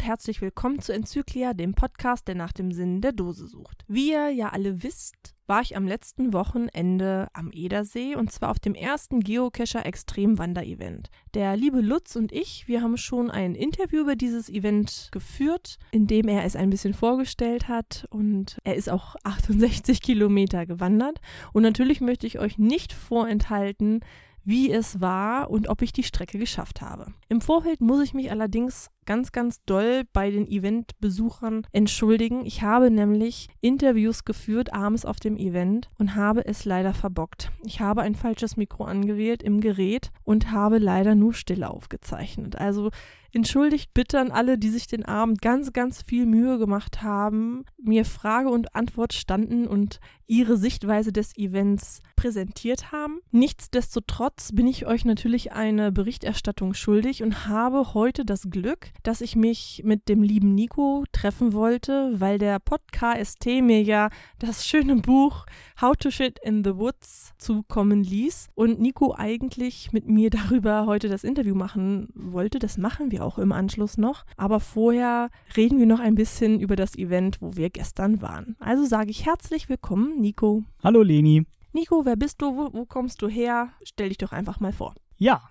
Und herzlich willkommen zu Enzyklia, dem Podcast, der nach dem Sinn der Dose sucht. Wie ihr ja alle wisst, war ich am letzten Wochenende am Edersee und zwar auf dem ersten Geocacher Extrem Wander-Event. Der liebe Lutz und ich, wir haben schon ein Interview über dieses Event geführt, in dem er es ein bisschen vorgestellt hat und er ist auch 68 Kilometer gewandert. Und natürlich möchte ich euch nicht vorenthalten, wie es war und ob ich die Strecke geschafft habe. Im Vorfeld muss ich mich allerdings ganz, ganz doll bei den Eventbesuchern entschuldigen. Ich habe nämlich Interviews geführt abends auf dem Event und habe es leider verbockt. Ich habe ein falsches Mikro angewählt im Gerät und habe leider nur Stille aufgezeichnet. Also entschuldigt bitte an alle, die sich den Abend ganz, ganz viel Mühe gemacht haben, mir Frage und Antwort standen und ihre Sichtweise des Events präsentiert haben. Nichtsdestotrotz bin ich euch natürlich eine Berichterstattung schuldig und habe heute das Glück, dass ich mich mit dem lieben Nico treffen wollte, weil der Podcast mir ja das schöne Buch How to Shit in the Woods zukommen ließ und Nico eigentlich mit mir darüber heute das Interview machen wollte. Das machen wir auch im Anschluss noch. Aber vorher reden wir noch ein bisschen über das Event, wo wir gestern waren. Also sage ich herzlich willkommen, Nico. Hallo Leni. Nico, wer bist du? Wo, wo kommst du her? Stell dich doch einfach mal vor. Ja,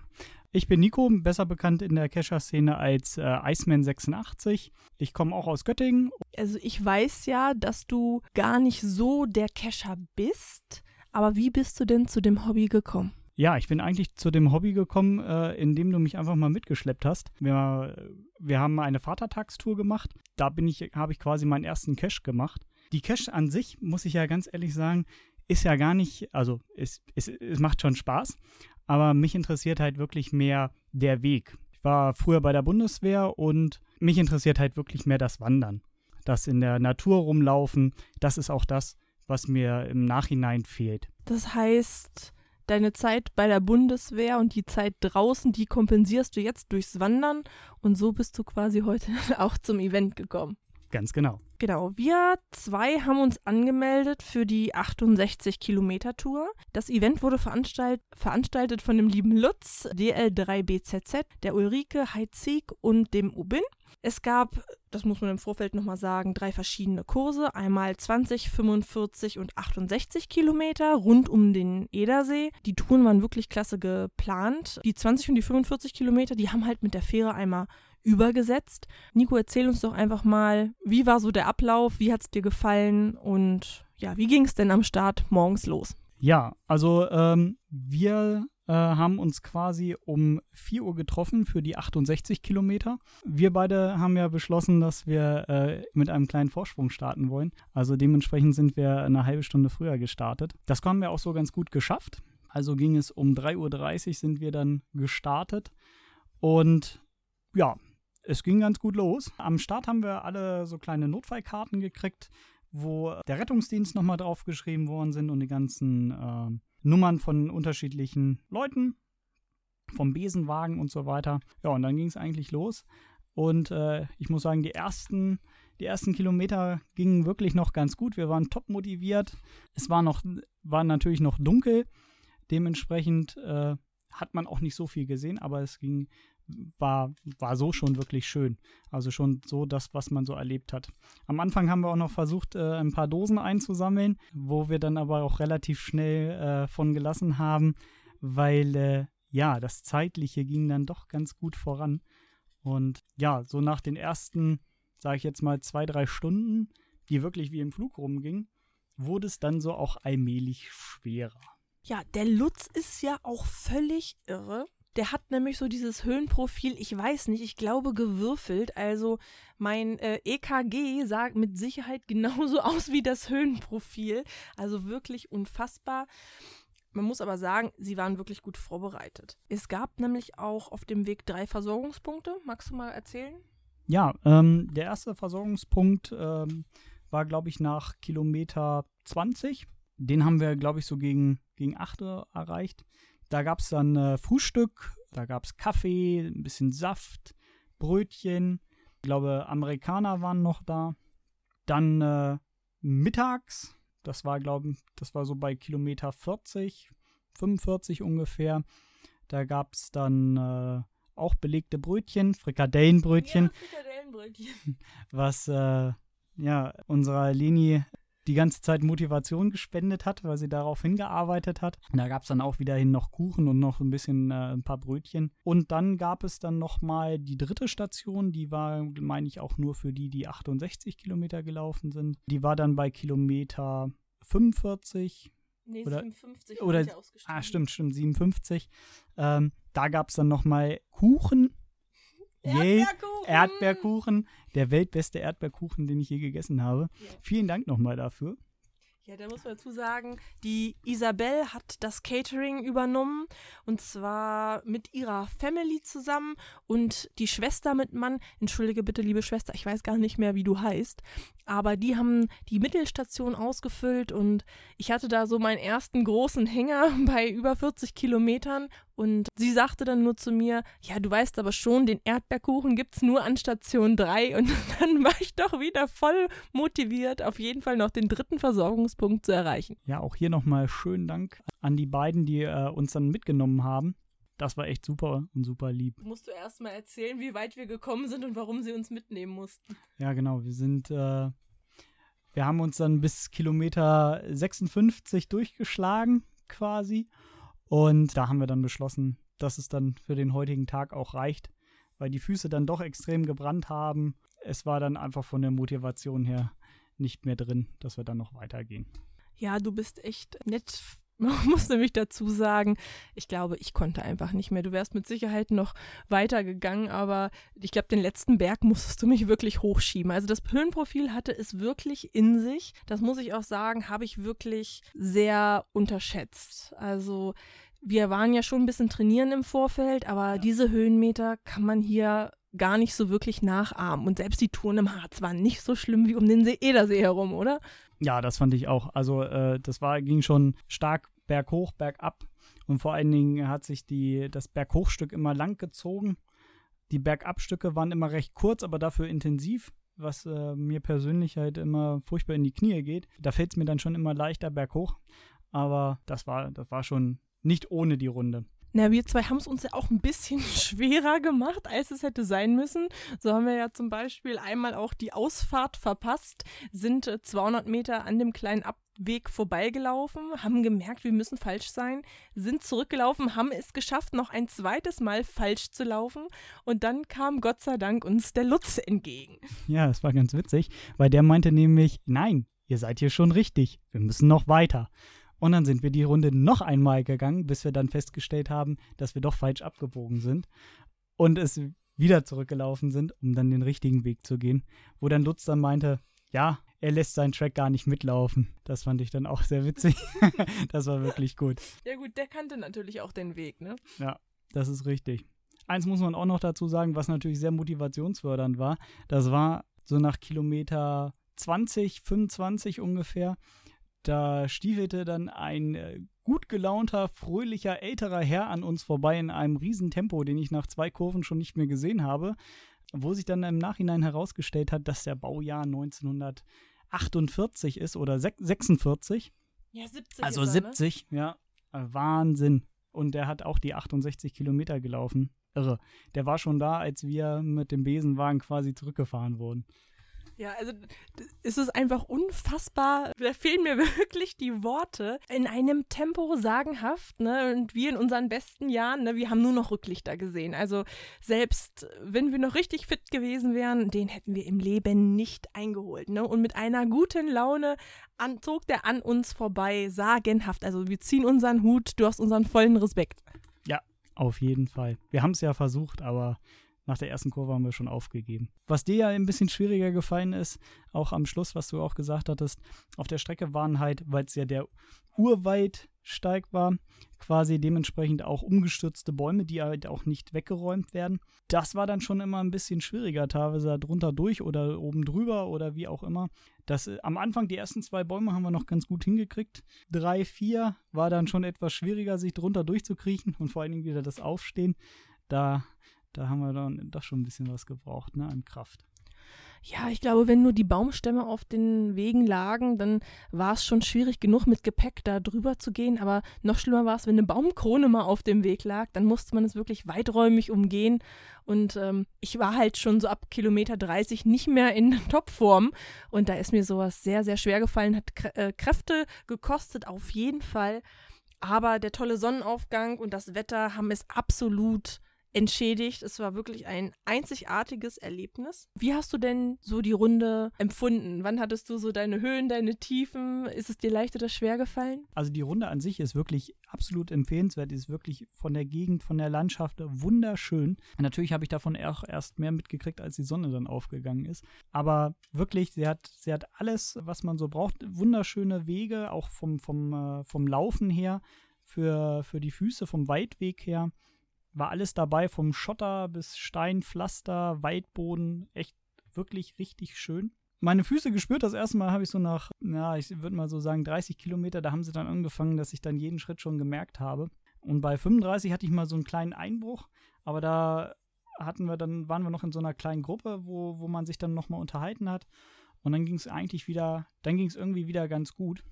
ich bin Nico, besser bekannt in der Kescher-Szene als äh, Iceman86. Ich komme auch aus Göttingen. Also ich weiß ja, dass du gar nicht so der Kescher bist, aber wie bist du denn zu dem Hobby gekommen? Ja, ich bin eigentlich zu dem Hobby gekommen, äh, indem du mich einfach mal mitgeschleppt hast. Wir, wir haben eine Vatertagstour gemacht. Da bin ich, habe ich quasi meinen ersten Cache gemacht. Die Cache an sich, muss ich ja ganz ehrlich sagen, ist ja gar nicht, also es, es, es macht schon Spaß, aber mich interessiert halt wirklich mehr der Weg. Ich war früher bei der Bundeswehr und mich interessiert halt wirklich mehr das Wandern. Das in der Natur rumlaufen, das ist auch das, was mir im Nachhinein fehlt. Das heißt, deine Zeit bei der Bundeswehr und die Zeit draußen, die kompensierst du jetzt durchs Wandern und so bist du quasi heute auch zum Event gekommen. Ganz genau. Genau, wir zwei haben uns angemeldet für die 68 Kilometer Tour. Das Event wurde veranstalt, veranstaltet von dem lieben Lutz, DL3BZZ, der Ulrike Heitzig und dem Ubin. Es gab, das muss man im Vorfeld nochmal sagen, drei verschiedene Kurse. Einmal 20, 45 und 68 Kilometer rund um den Edersee. Die Touren waren wirklich klasse geplant. Die 20 und die 45 Kilometer, die haben halt mit der Fähre einmal übergesetzt. Nico, erzähl uns doch einfach mal, wie war so der Ablauf, wie hat es dir gefallen und ja, wie ging es denn am Start morgens los? Ja, also ähm, wir äh, haben uns quasi um 4 Uhr getroffen für die 68 Kilometer. Wir beide haben ja beschlossen, dass wir äh, mit einem kleinen Vorsprung starten wollen. Also dementsprechend sind wir eine halbe Stunde früher gestartet. Das haben wir auch so ganz gut geschafft. Also ging es um 3.30 Uhr sind wir dann gestartet. Und ja, es ging ganz gut los. Am Start haben wir alle so kleine Notfallkarten gekriegt, wo der Rettungsdienst nochmal draufgeschrieben worden sind und die ganzen äh, Nummern von unterschiedlichen Leuten, vom Besenwagen und so weiter. Ja, und dann ging es eigentlich los. Und äh, ich muss sagen, die ersten, die ersten Kilometer gingen wirklich noch ganz gut. Wir waren top motiviert. Es war noch, war natürlich noch dunkel. Dementsprechend äh, hat man auch nicht so viel gesehen, aber es ging war, war so schon wirklich schön. Also schon so das, was man so erlebt hat. Am Anfang haben wir auch noch versucht, äh, ein paar Dosen einzusammeln, wo wir dann aber auch relativ schnell äh, von gelassen haben, weil äh, ja, das Zeitliche ging dann doch ganz gut voran. Und ja, so nach den ersten, sage ich jetzt mal, zwei, drei Stunden, die wirklich wie im Flug rumgingen, wurde es dann so auch allmählich schwerer. Ja, der Lutz ist ja auch völlig irre. Der hat nämlich so dieses Höhenprofil, ich weiß nicht, ich glaube gewürfelt. Also mein äh, EKG sah mit Sicherheit genauso aus wie das Höhenprofil. Also wirklich unfassbar. Man muss aber sagen, sie waren wirklich gut vorbereitet. Es gab nämlich auch auf dem Weg drei Versorgungspunkte. Magst du mal erzählen? Ja, ähm, der erste Versorgungspunkt ähm, war, glaube ich, nach Kilometer 20. Den haben wir, glaube ich, so gegen, gegen 8 erreicht. Da gab es dann äh, Frühstück, da gab es Kaffee, ein bisschen Saft, Brötchen. Ich glaube, Amerikaner waren noch da. Dann äh, mittags, das war, glaube ich, das war so bei Kilometer 40, 45 ungefähr. Da gab es dann äh, auch belegte Brötchen, Frikadellenbrötchen. Ja, Frikadellenbrötchen. Was äh, ja unserer Leni die ganze Zeit Motivation gespendet hat, weil sie darauf hingearbeitet hat. Und da gab es dann auch wiederhin noch Kuchen und noch ein bisschen äh, ein paar Brötchen. Und dann gab es dann noch mal die dritte Station, die war, meine ich, auch nur für die, die 68 Kilometer gelaufen sind. Die war dann bei Kilometer 45. Nee, Oder- 57 oder-. Ah, stimmt, stimmt, 57. Ähm, da gab es dann noch mal Kuchen. Erdbeerkuchen! Erdbeerkuchen. Der weltbeste Erdbeerkuchen, den ich je gegessen habe. Ja. Vielen Dank nochmal dafür. Ja, da muss man dazu sagen, die Isabel hat das Catering übernommen und zwar mit ihrer Family zusammen und die Schwester mit Mann, entschuldige bitte, liebe Schwester, ich weiß gar nicht mehr, wie du heißt, aber die haben die Mittelstation ausgefüllt und ich hatte da so meinen ersten großen Hänger bei über 40 Kilometern und sie sagte dann nur zu mir, ja, du weißt aber schon, den Erdbeerkuchen gibt's nur an Station 3 und dann war ich doch wieder voll motiviert, auf jeden Fall noch den dritten Versorgungspunkt zu erreichen. Ja, auch hier nochmal schönen Dank an die beiden, die äh, uns dann mitgenommen haben. Das war echt super und super lieb. Musst du erst mal erzählen, wie weit wir gekommen sind und warum sie uns mitnehmen mussten. Ja, genau. Wir sind, äh, wir haben uns dann bis Kilometer 56 durchgeschlagen quasi. Und da haben wir dann beschlossen, dass es dann für den heutigen Tag auch reicht, weil die Füße dann doch extrem gebrannt haben. Es war dann einfach von der Motivation her nicht mehr drin, dass wir dann noch weitergehen. Ja, du bist echt nett. Man muss nämlich dazu sagen, ich glaube, ich konnte einfach nicht mehr. Du wärst mit Sicherheit noch weitergegangen, aber ich glaube, den letzten Berg musstest du mich wirklich hochschieben. Also das Höhenprofil hatte es wirklich in sich. Das muss ich auch sagen, habe ich wirklich sehr unterschätzt. Also wir waren ja schon ein bisschen trainieren im Vorfeld, aber diese Höhenmeter kann man hier gar nicht so wirklich nachahmen. Und selbst die Touren im Harz waren nicht so schlimm wie um den See Edersee herum, oder? Ja, das fand ich auch. Also äh, das war, ging schon stark berghoch, bergab. Und vor allen Dingen hat sich die, das Berghochstück immer lang gezogen. Die Bergabstücke waren immer recht kurz, aber dafür intensiv, was äh, mir persönlich halt immer furchtbar in die Knie geht. Da fällt es mir dann schon immer leichter berghoch. Aber das war, das war schon nicht ohne die Runde. Na, wir zwei haben es uns ja auch ein bisschen schwerer gemacht, als es hätte sein müssen. So haben wir ja zum Beispiel einmal auch die Ausfahrt verpasst, sind äh, 200 Meter an dem kleinen Abweg vorbeigelaufen, haben gemerkt, wir müssen falsch sein, sind zurückgelaufen, haben es geschafft, noch ein zweites Mal falsch zu laufen und dann kam Gott sei Dank uns der Lutz entgegen. Ja, das war ganz witzig, weil der meinte nämlich, nein, ihr seid hier schon richtig, wir müssen noch weiter. Und dann sind wir die Runde noch einmal gegangen, bis wir dann festgestellt haben, dass wir doch falsch abgebogen sind und es wieder zurückgelaufen sind, um dann den richtigen Weg zu gehen. Wo dann Lutz dann meinte, ja, er lässt seinen Track gar nicht mitlaufen. Das fand ich dann auch sehr witzig. das war wirklich gut. Ja gut, der kannte natürlich auch den Weg, ne? Das ist richtig. Eins muss man auch noch dazu sagen, was natürlich sehr motivationsfördernd war. Das war so nach Kilometer 20, 25 ungefähr. Da stiefelte dann ein äh, gut gelaunter, fröhlicher, älterer Herr an uns vorbei in einem Riesentempo, den ich nach zwei Kurven schon nicht mehr gesehen habe, wo sich dann im Nachhinein herausgestellt hat, dass der Baujahr 1948 ist oder sech- 46. Ja, 70 Also ist er, ne? 70, ja. Wahnsinn. Und der hat auch die 68 Kilometer gelaufen. Irre. Der war schon da, als wir mit dem Besenwagen quasi zurückgefahren wurden. Ja, also es einfach unfassbar. Da fehlen mir wirklich die Worte. In einem Tempo sagenhaft, ne? Und wir in unseren besten Jahren, ne? Wir haben nur noch Rücklichter gesehen. Also selbst wenn wir noch richtig fit gewesen wären, den hätten wir im Leben nicht eingeholt, ne? Und mit einer guten Laune an, zog der an uns vorbei, sagenhaft. Also wir ziehen unseren Hut, du hast unseren vollen Respekt. Auf jeden Fall. Wir haben es ja versucht, aber nach der ersten Kurve haben wir schon aufgegeben. Was dir ja ein bisschen schwieriger gefallen ist, auch am Schluss, was du auch gesagt hattest, auf der Strecke waren halt, weil es ja der Urwaldsteig war, quasi dementsprechend auch umgestürzte Bäume, die halt auch nicht weggeräumt werden. Das war dann schon immer ein bisschen schwieriger, teilweise drunter durch oder oben drüber oder wie auch immer. Das, äh, am Anfang, die ersten zwei Bäume haben wir noch ganz gut hingekriegt. Drei, vier war dann schon etwas schwieriger, sich drunter durchzukriechen und vor allen Dingen wieder das Aufstehen. Da, da haben wir dann doch schon ein bisschen was gebraucht, ne, an Kraft. Ja, ich glaube, wenn nur die Baumstämme auf den Wegen lagen, dann war es schon schwierig genug, mit Gepäck da drüber zu gehen. Aber noch schlimmer war es, wenn eine Baumkrone mal auf dem Weg lag. Dann musste man es wirklich weiträumig umgehen. Und ähm, ich war halt schon so ab Kilometer 30 nicht mehr in Topform. Und da ist mir sowas sehr, sehr schwer gefallen, hat Krä äh, Kräfte gekostet, auf jeden Fall. Aber der tolle Sonnenaufgang und das Wetter haben es absolut entschädigt. Es war wirklich ein einzigartiges Erlebnis. Wie hast du denn so die Runde empfunden? Wann hattest du so deine Höhen, deine Tiefen? Ist es dir leicht oder schwer gefallen? Also die Runde an sich ist wirklich absolut empfehlenswert. Die ist wirklich von der Gegend, von der Landschaft wunderschön. natürlich habe ich davon auch erst mehr mitgekriegt, als die Sonne dann aufgegangen ist. Aber wirklich, sie hat, sie hat alles, was man so braucht. Wunderschöne Wege, auch vom, vom, äh, vom Laufen her. Für, für die Füße vom Weitweg her war alles dabei, vom Schotter bis Steinpflaster, Waldboden, echt wirklich richtig schön. Meine Füße gespürt, das erste Mal habe ich so nach, ja, ich würde mal so sagen 30 Kilometer, da haben sie dann angefangen, dass ich dann jeden Schritt schon gemerkt habe. Und bei 35 hatte ich mal so einen kleinen Einbruch, aber da hatten wir dann, waren wir noch in so einer kleinen Gruppe, wo, wo man sich dann nochmal unterhalten hat. Und dann ging es eigentlich wieder, dann ging es irgendwie wieder ganz gut.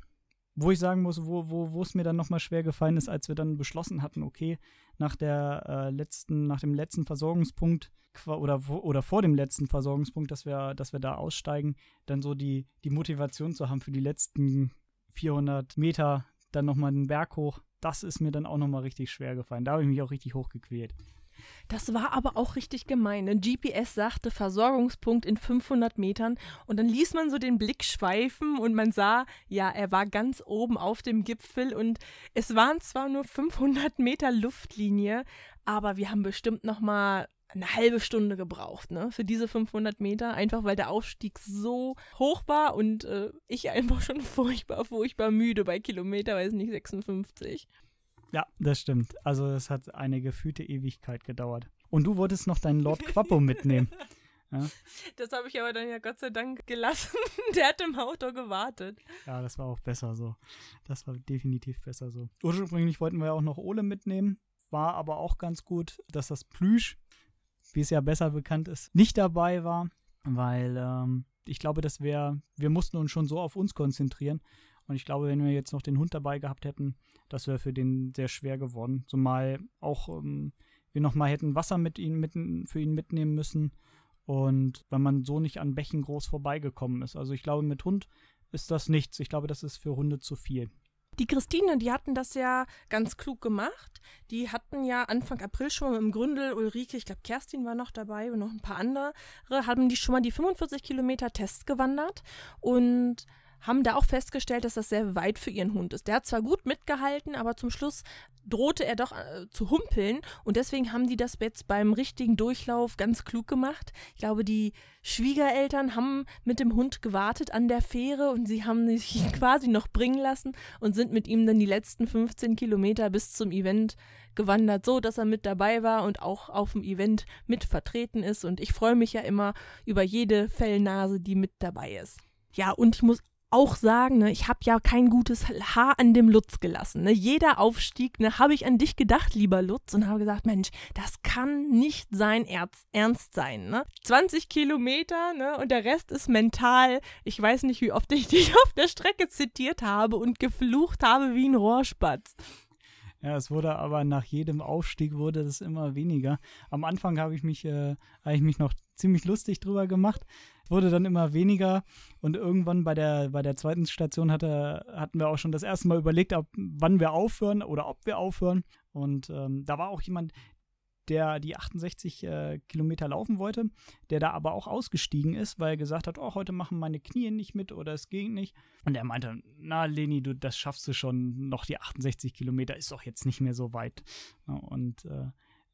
Wo ich sagen muss, wo, wo, wo es mir dann nochmal schwer gefallen ist, als wir dann beschlossen hatten, okay, nach der äh, letzten, nach dem letzten Versorgungspunkt oder, oder vor dem letzten Versorgungspunkt, dass wir, dass wir da aussteigen, dann so die, die Motivation zu haben für die letzten 400 Meter dann nochmal den Berg hoch, das ist mir dann auch nochmal richtig schwer gefallen. Da habe ich mich auch richtig hochgequält. Das war aber auch richtig gemein. Ein GPS sagte Versorgungspunkt in 500 Metern und dann ließ man so den Blick schweifen und man sah, ja, er war ganz oben auf dem Gipfel und es waren zwar nur 500 Meter Luftlinie, aber wir haben bestimmt noch mal eine halbe Stunde gebraucht, ne, für diese 500 Meter, einfach weil der Aufstieg so hoch war und äh, ich einfach schon furchtbar, furchtbar müde bei Kilometer, weiß nicht, 56. Ja, das stimmt. Also es hat eine gefühlte Ewigkeit gedauert. Und du wolltest noch deinen Lord Quappo mitnehmen. Ja. Das habe ich aber dann ja Gott sei Dank gelassen. Der hat im Auto gewartet. Ja, das war auch besser so. Das war definitiv besser so. Ursprünglich wollten wir ja auch noch Ole mitnehmen. War aber auch ganz gut, dass das Plüsch, wie es ja besser bekannt ist, nicht dabei war. Weil ähm, ich glaube, das wäre, wir mussten uns schon so auf uns konzentrieren. Und ich glaube, wenn wir jetzt noch den Hund dabei gehabt hätten, das wäre für den sehr schwer geworden. Zumal auch ähm, wir nochmal hätten Wasser mit ihm, mit, für ihn mitnehmen müssen. Und wenn man so nicht an Bächen groß vorbeigekommen ist. Also ich glaube, mit Hund ist das nichts. Ich glaube, das ist für Hunde zu viel. Die Christine, die hatten das ja ganz klug gemacht. Die hatten ja Anfang April schon dem Gründel, Ulrike, ich glaube Kerstin war noch dabei und noch ein paar andere, haben die schon mal die 45 Kilometer Test gewandert und haben da auch festgestellt, dass das sehr weit für ihren Hund ist. Der hat zwar gut mitgehalten, aber zum Schluss drohte er doch äh, zu humpeln und deswegen haben die das jetzt beim richtigen Durchlauf ganz klug gemacht. Ich glaube, die Schwiegereltern haben mit dem Hund gewartet an der Fähre und sie haben sich quasi noch bringen lassen und sind mit ihm dann die letzten 15 Kilometer bis zum Event gewandert, so dass er mit dabei war und auch auf dem Event mit vertreten ist und ich freue mich ja immer über jede Fellnase, die mit dabei ist. Ja, und ich muss auch sagen, ne, ich habe ja kein gutes Haar an dem Lutz gelassen. Ne. Jeder Aufstieg, ne, habe ich an dich gedacht, lieber Lutz, und habe gesagt, Mensch, das kann nicht sein Ernst, Ernst sein. Ne. 20 Kilometer ne, und der Rest ist mental. Ich weiß nicht, wie oft ich dich auf der Strecke zitiert habe und geflucht habe wie ein Rohrspatz. Ja, es wurde aber nach jedem Aufstieg wurde das immer weniger. Am Anfang habe ich mich, äh, habe ich mich noch ziemlich lustig drüber gemacht. Wurde dann immer weniger und irgendwann bei der, bei der zweiten Station hatte, hatten wir auch schon das erste Mal überlegt, ob, wann wir aufhören oder ob wir aufhören. Und ähm, da war auch jemand, der die 68 äh, Kilometer laufen wollte, der da aber auch ausgestiegen ist, weil er gesagt hat, oh, heute machen meine Knie nicht mit oder es ging nicht. Und er meinte, na Leni, du, das schaffst du schon, noch die 68 Kilometer ist doch jetzt nicht mehr so weit. Und äh,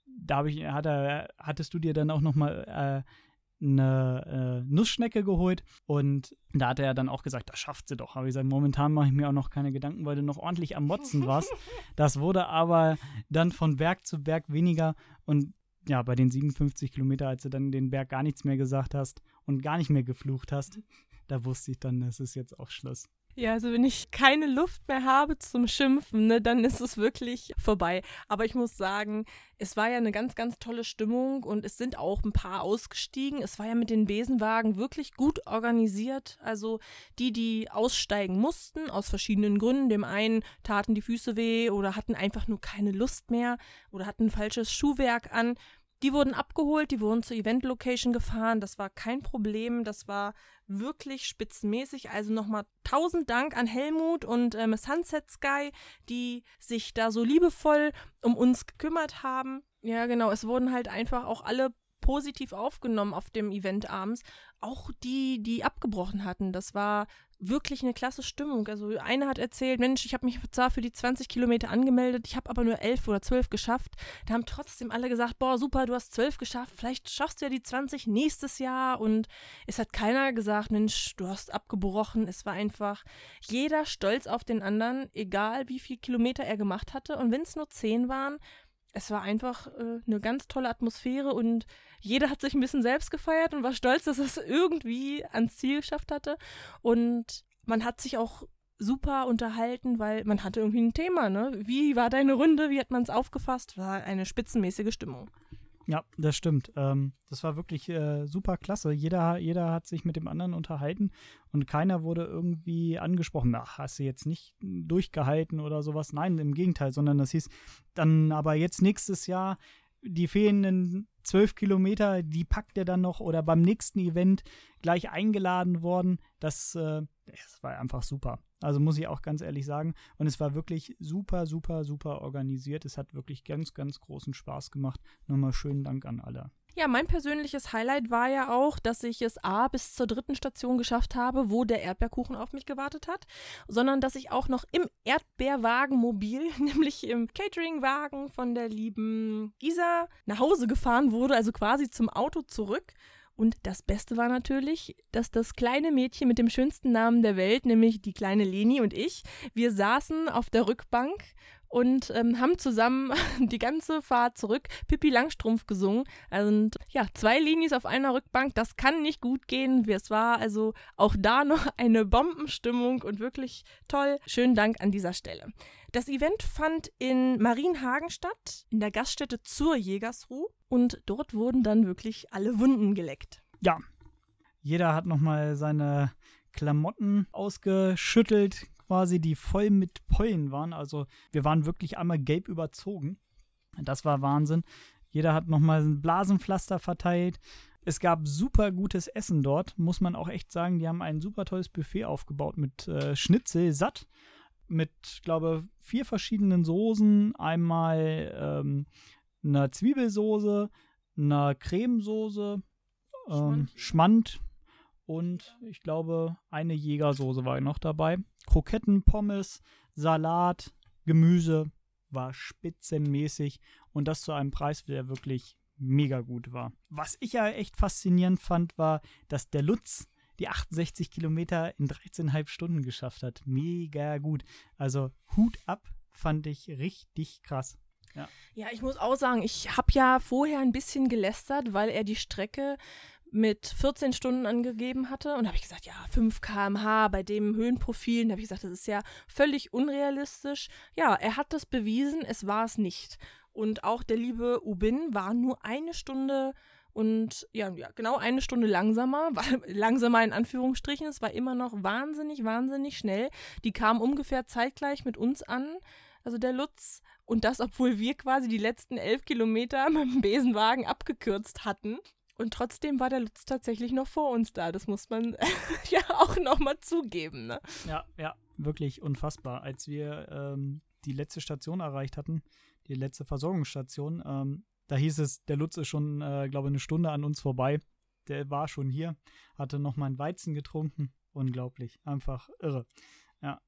da ich, hat er, hattest du dir dann auch noch mal äh, eine äh, Nussschnecke geholt und da hat er dann auch gesagt, das schafft sie doch. Aber ich gesagt, momentan mache ich mir auch noch keine Gedanken, weil du noch ordentlich am Motzen warst. Das wurde aber dann von Berg zu Berg weniger und ja, bei den 57 Kilometer, als du dann den Berg gar nichts mehr gesagt hast und gar nicht mehr geflucht hast, da wusste ich dann, es ist jetzt auch Schluss. Ja, also wenn ich keine Luft mehr habe zum Schimpfen, ne, dann ist es wirklich vorbei. Aber ich muss sagen, es war ja eine ganz, ganz tolle Stimmung und es sind auch ein paar ausgestiegen. Es war ja mit den Besenwagen wirklich gut organisiert. Also die, die aussteigen mussten, aus verschiedenen Gründen. Dem einen taten die Füße weh oder hatten einfach nur keine Lust mehr oder hatten falsches Schuhwerk an. Die wurden abgeholt, die wurden zur Event-Location gefahren. Das war kein Problem. Das war wirklich spitzenmäßig. Also nochmal tausend Dank an Helmut und ähm, Sunset Sky, die sich da so liebevoll um uns gekümmert haben. Ja, genau. Es wurden halt einfach auch alle positiv aufgenommen auf dem Event abends. Auch die, die abgebrochen hatten. Das war wirklich eine klasse Stimmung. Also eine hat erzählt, Mensch, ich habe mich zwar für die 20 Kilometer angemeldet, ich habe aber nur 11 oder 12 geschafft. Da haben trotzdem alle gesagt, boah, super, du hast 12 geschafft, vielleicht schaffst du ja die 20 nächstes Jahr. Und es hat keiner gesagt, Mensch, du hast abgebrochen. Es war einfach jeder stolz auf den anderen, egal wie viel Kilometer er gemacht hatte. Und wenn es nur 10 waren, es war einfach äh, eine ganz tolle Atmosphäre und jeder hat sich ein bisschen selbst gefeiert und war stolz, dass es irgendwie ans Ziel geschafft hatte. Und man hat sich auch super unterhalten, weil man hatte irgendwie ein Thema, ne? Wie war deine Runde? Wie hat man es aufgefasst? War eine spitzenmäßige Stimmung. Ja, das stimmt. Ähm, das war wirklich äh, super klasse. Jeder, jeder hat sich mit dem anderen unterhalten und keiner wurde irgendwie angesprochen. Ach, hast du jetzt nicht durchgehalten oder sowas? Nein, im Gegenteil, sondern das hieß dann aber jetzt nächstes Jahr die fehlenden zwölf Kilometer, die packt er dann noch oder beim nächsten Event gleich eingeladen worden. Das, äh, das war einfach super. Also muss ich auch ganz ehrlich sagen. Und es war wirklich super, super, super organisiert. Es hat wirklich ganz, ganz großen Spaß gemacht. Nochmal schönen Dank an alle. Ja, mein persönliches Highlight war ja auch, dass ich es A bis zur dritten Station geschafft habe, wo der Erdbeerkuchen auf mich gewartet hat, sondern dass ich auch noch im Erdbeerwagenmobil, nämlich im Cateringwagen von der lieben Isa, nach Hause gefahren wurde, also quasi zum Auto zurück. Und das Beste war natürlich, dass das kleine Mädchen mit dem schönsten Namen der Welt, nämlich die kleine Leni und ich, wir saßen auf der Rückbank und ähm, haben zusammen die ganze Fahrt zurück Pippi Langstrumpf gesungen. Also ja, zwei Linis auf einer Rückbank, das kann nicht gut gehen. Es war also auch da noch eine Bombenstimmung und wirklich toll. Schönen Dank an dieser Stelle. Das Event fand in Marienhagen statt, in der Gaststätte zur Jägersruh und dort wurden dann wirklich alle Wunden geleckt. Ja, jeder hat nochmal seine Klamotten ausgeschüttelt, quasi, die voll mit Pollen waren. Also wir waren wirklich einmal gelb überzogen. Das war Wahnsinn. Jeder hat nochmal ein Blasenpflaster verteilt. Es gab super gutes Essen dort, muss man auch echt sagen. Die haben ein super tolles Buffet aufgebaut mit äh, Schnitzel satt, mit, glaube vier verschiedenen Soßen. Einmal ähm, einer Zwiebelsoße, einer Cremesoße, ähm, Schmand. Schmand und ich glaube, eine Jägersoße war noch dabei. Kroketten, Pommes, Salat, Gemüse war spitzenmäßig und das zu einem Preis, der wirklich mega gut war. Was ich ja echt faszinierend fand, war, dass der Lutz die 68 Kilometer in 13,5 Stunden geschafft hat. Mega gut. Also Hut ab, fand ich richtig krass. Ja. ja, ich muss auch sagen, ich habe ja vorher ein bisschen gelästert, weil er die Strecke mit 14 Stunden angegeben hatte. Und habe ich gesagt, ja, 5 km/h bei dem Höhenprofil. Da habe ich gesagt, das ist ja völlig unrealistisch. Ja, er hat das bewiesen, es war es nicht. Und auch der liebe Ubin war nur eine Stunde und ja, ja, genau eine Stunde langsamer, langsamer in Anführungsstrichen. Es war immer noch wahnsinnig, wahnsinnig schnell. Die kamen ungefähr zeitgleich mit uns an, also der Lutz. Und das, obwohl wir quasi die letzten elf Kilometer mit dem Besenwagen abgekürzt hatten. Und trotzdem war der Lutz tatsächlich noch vor uns da. Das muss man ja auch nochmal zugeben. Ne? Ja, ja, wirklich unfassbar. Als wir ähm, die letzte Station erreicht hatten, die letzte Versorgungsstation, ähm, da hieß es, der Lutz ist schon, äh, glaube ich, eine Stunde an uns vorbei. Der war schon hier, hatte noch mal einen Weizen getrunken. Unglaublich, einfach irre. Ja.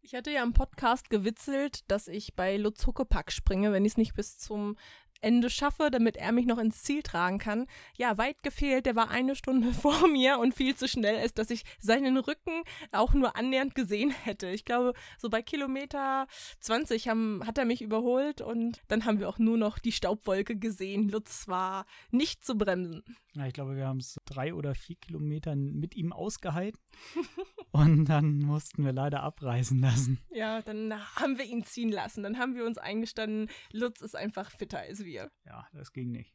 Ich hatte ja im Podcast gewitzelt, dass ich bei Lutz Huckepack springe, wenn ich es nicht bis zum Ende schaffe, damit er mich noch ins Ziel tragen kann. Ja, weit gefehlt, der war eine Stunde vor mir und viel zu schnell ist, dass ich seinen Rücken auch nur annähernd gesehen hätte. Ich glaube, so bei Kilometer 20 haben, hat er mich überholt und dann haben wir auch nur noch die Staubwolke gesehen. Lutz war nicht zu bremsen. Ja, ich glaube, wir haben es drei oder vier Kilometer mit ihm ausgehalten. und dann mussten wir leider abreisen lassen. Ja, dann haben wir ihn ziehen lassen. Dann haben wir uns eingestanden, Lutz ist einfach fitter als wir. Ja, das ging nicht.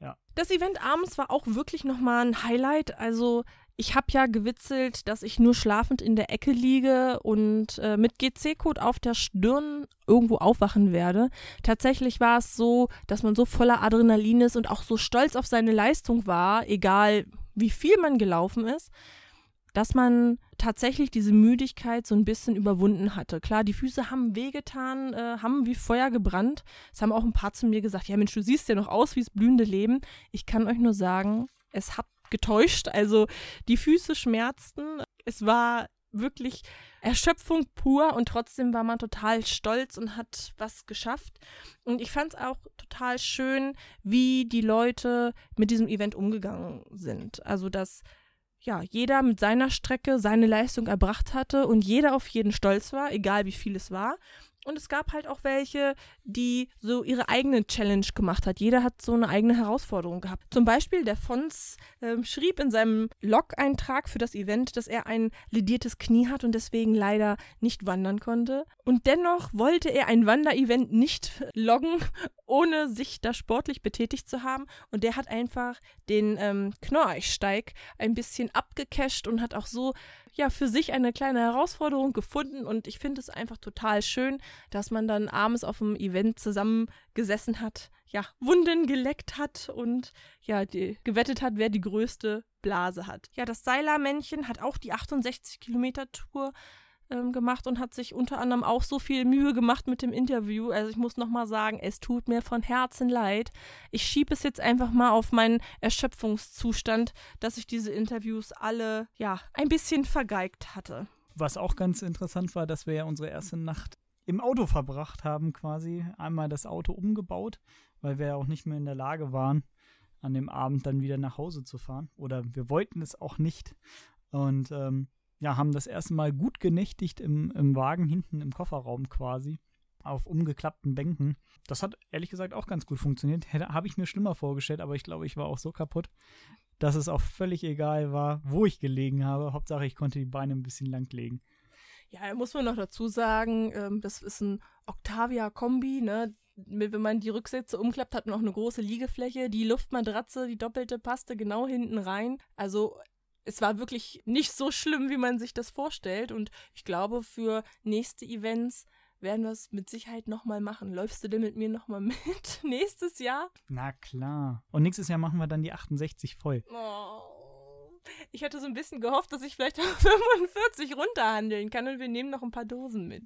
Ja. Das Event abends war auch wirklich nochmal ein Highlight. Also ich habe ja gewitzelt, dass ich nur schlafend in der Ecke liege und äh, mit GC-Code auf der Stirn irgendwo aufwachen werde. Tatsächlich war es so, dass man so voller Adrenalin ist und auch so stolz auf seine Leistung war, egal wie viel man gelaufen ist, dass man tatsächlich diese Müdigkeit so ein bisschen überwunden hatte. Klar, die Füße haben wehgetan, äh, haben wie Feuer gebrannt. Es haben auch ein paar zu mir gesagt, ja Mensch, du siehst ja noch aus wie das blühende Leben. Ich kann euch nur sagen, es hat getäuscht. Also die Füße schmerzten. Es war wirklich Erschöpfung pur und trotzdem war man total stolz und hat was geschafft. Und ich fand es auch total schön, wie die Leute mit diesem Event umgegangen sind. Also dass ja, jeder mit seiner Strecke seine Leistung erbracht hatte und jeder auf jeden stolz war, egal wie viel es war. Und es gab halt auch welche, die so ihre eigene Challenge gemacht hat. Jeder hat so eine eigene Herausforderung gehabt. Zum Beispiel der Fons äh, schrieb in seinem Log-Eintrag für das Event, dass er ein lediertes Knie hat und deswegen leider nicht wandern konnte. Und dennoch wollte er ein Wanderevent nicht loggen, ohne sich da sportlich betätigt zu haben. Und der hat einfach den ähm, Knorreichsteig ein bisschen abgecasht und hat auch so ja für sich eine kleine Herausforderung gefunden und ich finde es einfach total schön, dass man dann abends auf dem Event zusammengesessen hat, ja, Wunden geleckt hat und ja, die, gewettet hat, wer die größte Blase hat. Ja, das Seiler-Männchen hat auch die 68 Kilometer Tour ähm, gemacht und hat sich unter anderem auch so viel Mühe gemacht mit dem Interview. Also ich muss nochmal sagen, es tut mir von Herzen leid. Ich schiebe es jetzt einfach mal auf meinen Erschöpfungszustand, dass ich diese Interviews alle, ja, ein bisschen vergeigt hatte. Was auch ganz interessant war, dass wir ja unsere erste Nacht im Auto verbracht haben, quasi. Einmal das Auto umgebaut, weil wir ja auch nicht mehr in der Lage waren, an dem Abend dann wieder nach Hause zu fahren. Oder wir wollten es auch nicht. Und ähm, ja, haben das erste Mal gut genächtigt im, im Wagen hinten im Kofferraum quasi auf umgeklappten Bänken. Das hat ehrlich gesagt auch ganz gut funktioniert. Habe ich mir schlimmer vorgestellt, aber ich glaube, ich war auch so kaputt, dass es auch völlig egal war, wo ich gelegen habe. Hauptsache, ich konnte die Beine ein bisschen lang legen. Ja, muss man noch dazu sagen, ähm, das ist ein Octavia-Kombi, ne? Wenn man die Rücksätze umklappt, hat man auch eine große Liegefläche. Die Luftmatratze, die doppelte, passte genau hinten rein. Also es war wirklich nicht so schlimm, wie man sich das vorstellt. Und ich glaube, für nächste Events werden wir es mit Sicherheit nochmal machen. Läufst du denn mit mir nochmal mit nächstes Jahr? Na klar. Und nächstes Jahr machen wir dann die 68 voll. Oh. Ich hatte so ein bisschen gehofft, dass ich vielleicht auf 45 runterhandeln kann und wir nehmen noch ein paar Dosen mit.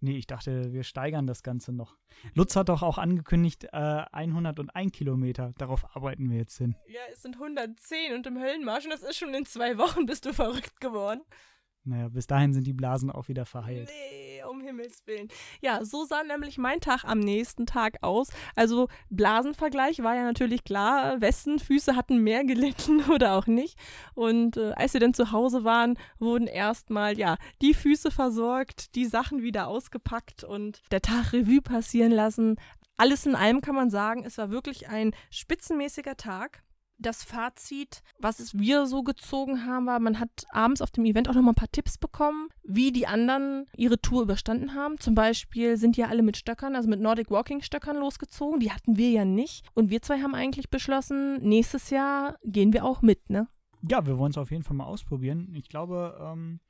Nee, ich dachte, wir steigern das Ganze noch. Lutz hat doch auch angekündigt, äh, 101 Kilometer. Darauf arbeiten wir jetzt hin. Ja, es sind 110 und im Höllenmarsch und das ist schon in zwei Wochen bist du verrückt geworden. Naja, bis dahin sind die Blasen auch wieder verheilt. Nee, um Himmels Willen. Ja, so sah nämlich mein Tag am nächsten Tag aus. Also Blasenvergleich war ja natürlich klar, wessen Füße hatten mehr gelitten oder auch nicht. Und äh, als wir dann zu Hause waren, wurden erstmal, ja, die Füße versorgt, die Sachen wieder ausgepackt und der Tag Revue passieren lassen. Alles in allem kann man sagen, es war wirklich ein spitzenmäßiger Tag das Fazit, was es wir so gezogen haben, war, man hat abends auf dem Event auch nochmal ein paar Tipps bekommen, wie die anderen ihre Tour überstanden haben. Zum Beispiel sind ja alle mit Stöckern, also mit Nordic Walking Stöckern losgezogen. Die hatten wir ja nicht. Und wir zwei haben eigentlich beschlossen, nächstes Jahr gehen wir auch mit, ne? Ja, wir wollen es auf jeden Fall mal ausprobieren. Ich glaube, ähm,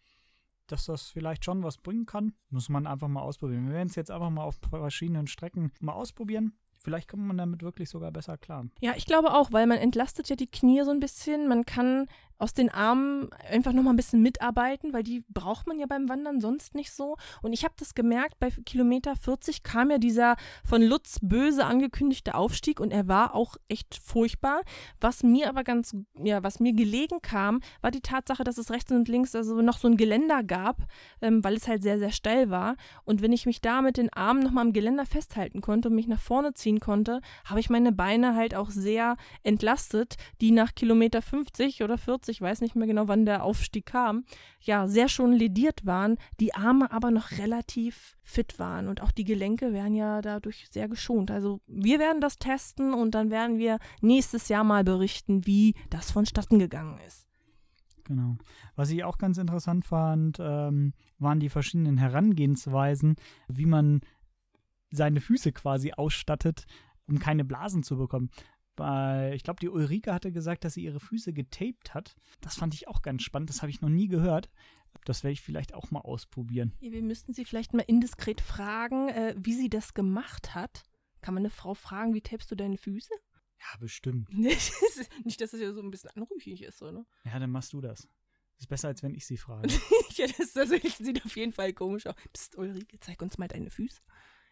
dass das vielleicht schon was bringen kann. Muss man einfach mal ausprobieren. Wir werden es jetzt einfach mal auf verschiedenen Strecken mal ausprobieren. Vielleicht kommt man damit wirklich sogar besser klar. Ja, ich glaube auch, weil man entlastet ja die Knie so ein bisschen. Man kann aus den Armen einfach nochmal ein bisschen mitarbeiten, weil die braucht man ja beim Wandern sonst nicht so. Und ich habe das gemerkt, bei Kilometer 40 kam ja dieser von Lutz böse angekündigte Aufstieg und er war auch echt furchtbar. Was mir aber ganz, ja, was mir gelegen kam, war die Tatsache, dass es rechts und links also noch so ein Geländer gab, ähm, weil es halt sehr, sehr steil war. Und wenn ich mich da mit den Armen nochmal am Geländer festhalten konnte und mich nach vorne ziehen konnte, habe ich meine Beine halt auch sehr entlastet, die nach Kilometer 50 oder 40 ich weiß nicht mehr genau, wann der Aufstieg kam, ja, sehr schon lediert waren, die Arme aber noch relativ fit waren und auch die Gelenke werden ja dadurch sehr geschont. Also wir werden das testen und dann werden wir nächstes Jahr mal berichten, wie das vonstatten gegangen ist. Genau. Was ich auch ganz interessant fand, ähm, waren die verschiedenen Herangehensweisen, wie man seine Füße quasi ausstattet, um keine Blasen zu bekommen bei, ich glaube, die Ulrike hatte gesagt, dass sie ihre Füße getaped hat. Das fand ich auch ganz spannend. Das habe ich noch nie gehört. Das werde ich vielleicht auch mal ausprobieren. Wir müssten sie vielleicht mal indiskret fragen, äh, wie sie das gemacht hat. Kann man eine Frau fragen, wie tapest du deine Füße? Ja, bestimmt. Nicht, dass es ja so ein bisschen anrüchig ist, oder? Ja, dann machst du das. Das ist besser, als wenn ich sie frage. ja, das, das sieht auf jeden Fall komisch aus. Psst, Ulrike, zeig uns mal deine Füße.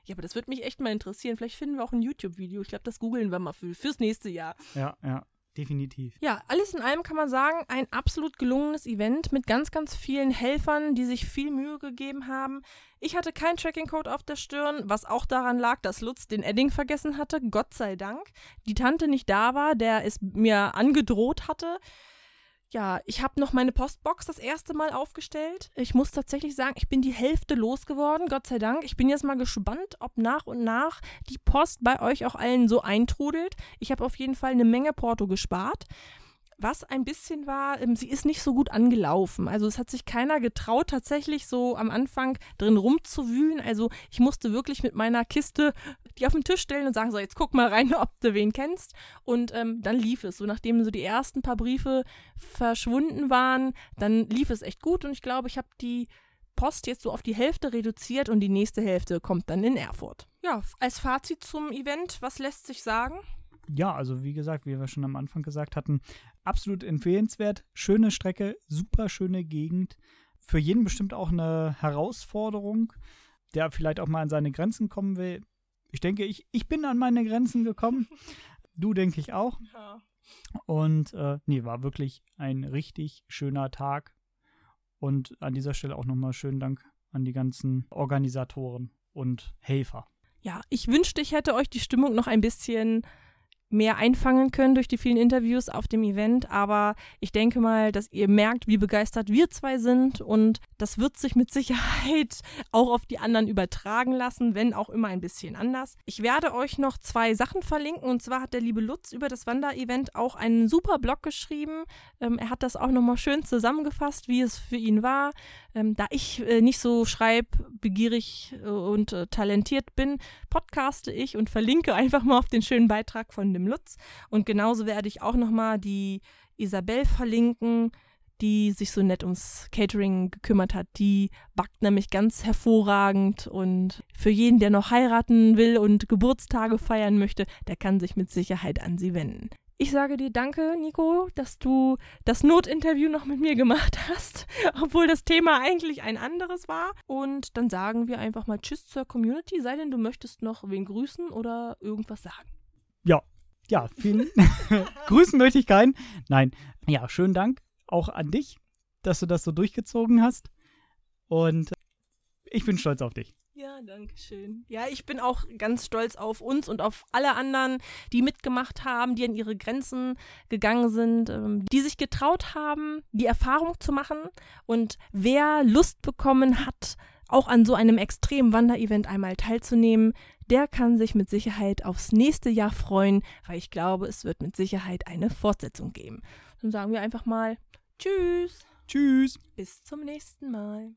Ja, aber das würde mich echt mal interessieren. Vielleicht finden wir auch ein YouTube-Video. Ich glaube, das googeln wir mal für, fürs nächste Jahr. Ja, ja. Definitiv. Ja, alles in allem kann man sagen, ein absolut gelungenes Event mit ganz, ganz vielen Helfern, die sich viel Mühe gegeben haben. Ich hatte keinen Tracking-Code auf der Stirn, was auch daran lag, dass Lutz den Edding vergessen hatte, Gott sei Dank. Die Tante nicht da war, der es mir angedroht hatte ja, ich habe noch meine Postbox das erste Mal aufgestellt. Ich muss tatsächlich sagen, ich bin die Hälfte losgeworden, Gott sei Dank. Ich bin jetzt mal gespannt, ob nach und nach die Post bei euch auch allen so eintrudelt. Ich habe auf jeden Fall eine Menge Porto gespart. Was ein bisschen war, ähm, sie ist nicht so gut angelaufen. Also es hat sich keiner getraut, tatsächlich so am Anfang drin rumzuwühlen. Also ich musste wirklich mit meiner Kiste die auf den Tisch stellen und sagen, so jetzt guck mal rein, ob du wen kennst. Und ähm, dann lief es. So nachdem so die ersten paar Briefe verschwunden waren, dann lief es echt gut. Und ich glaube, ich habe die Post jetzt so auf die Hälfte reduziert und die nächste Hälfte kommt dann in Erfurt. Ja, als Fazit zum Event, was lässt sich sagen? Ja, also wie gesagt, wie wir schon am Anfang gesagt hatten, absolut empfehlenswert. Schöne Strecke, super schöne Gegend. Für jeden bestimmt auch eine Herausforderung, der vielleicht auch mal an seine Grenzen kommen will. Ich denke, ich, ich bin an meine Grenzen gekommen. du, denke ich, auch. Ja. Und äh, nee, war wirklich ein richtig schöner Tag. Und an dieser Stelle auch nochmal schönen Dank an die ganzen Organisatoren und Helfer. Ja, ich wünschte, ich hätte euch die Stimmung noch ein bisschen mehr einfangen können durch die vielen Interviews auf dem Event. Aber ich denke mal, dass ihr merkt, wie begeistert wir zwei sind und das wird sich mit Sicherheit auch auf die anderen übertragen lassen, wenn auch immer ein bisschen anders. Ich werde euch noch zwei Sachen verlinken und zwar hat der liebe Lutz über das Wanderevent auch einen super Blog geschrieben. Ähm, er hat das auch nochmal schön zusammengefasst, wie es für ihn war. Ähm, da ich äh, nicht so schreibbegierig äh, und äh, talentiert bin, podcaste ich und verlinke einfach mal auf den schönen Beitrag von dem Lutz. Und genauso werde ich auch nochmal die Isabel verlinken, die sich so nett ums Catering gekümmert hat. Die backt nämlich ganz hervorragend und für jeden, der noch heiraten will und Geburtstage feiern möchte, der kann sich mit Sicherheit an sie wenden. Ich sage dir danke, Nico, dass du das Notinterview noch mit mir gemacht hast, obwohl das Thema eigentlich ein anderes war. Und dann sagen wir einfach mal Tschüss zur Community, sei denn du möchtest noch wen grüßen oder irgendwas sagen. Ja, ja, vielen Grüßen möchte ich keinen. Nein, ja, schönen Dank auch an dich, dass du das so durchgezogen hast. Und ich bin stolz auf dich. Ja, danke schön. Ja, ich bin auch ganz stolz auf uns und auf alle anderen, die mitgemacht haben, die an ihre Grenzen gegangen sind, ähm, die sich getraut haben, die Erfahrung zu machen. Und wer Lust bekommen hat, auch an so einem extremen Wanderevent einmal teilzunehmen, der kann sich mit Sicherheit aufs nächste Jahr freuen, weil ich glaube, es wird mit Sicherheit eine Fortsetzung geben. Dann sagen wir einfach mal Tschüss. Tschüss. Bis zum nächsten Mal.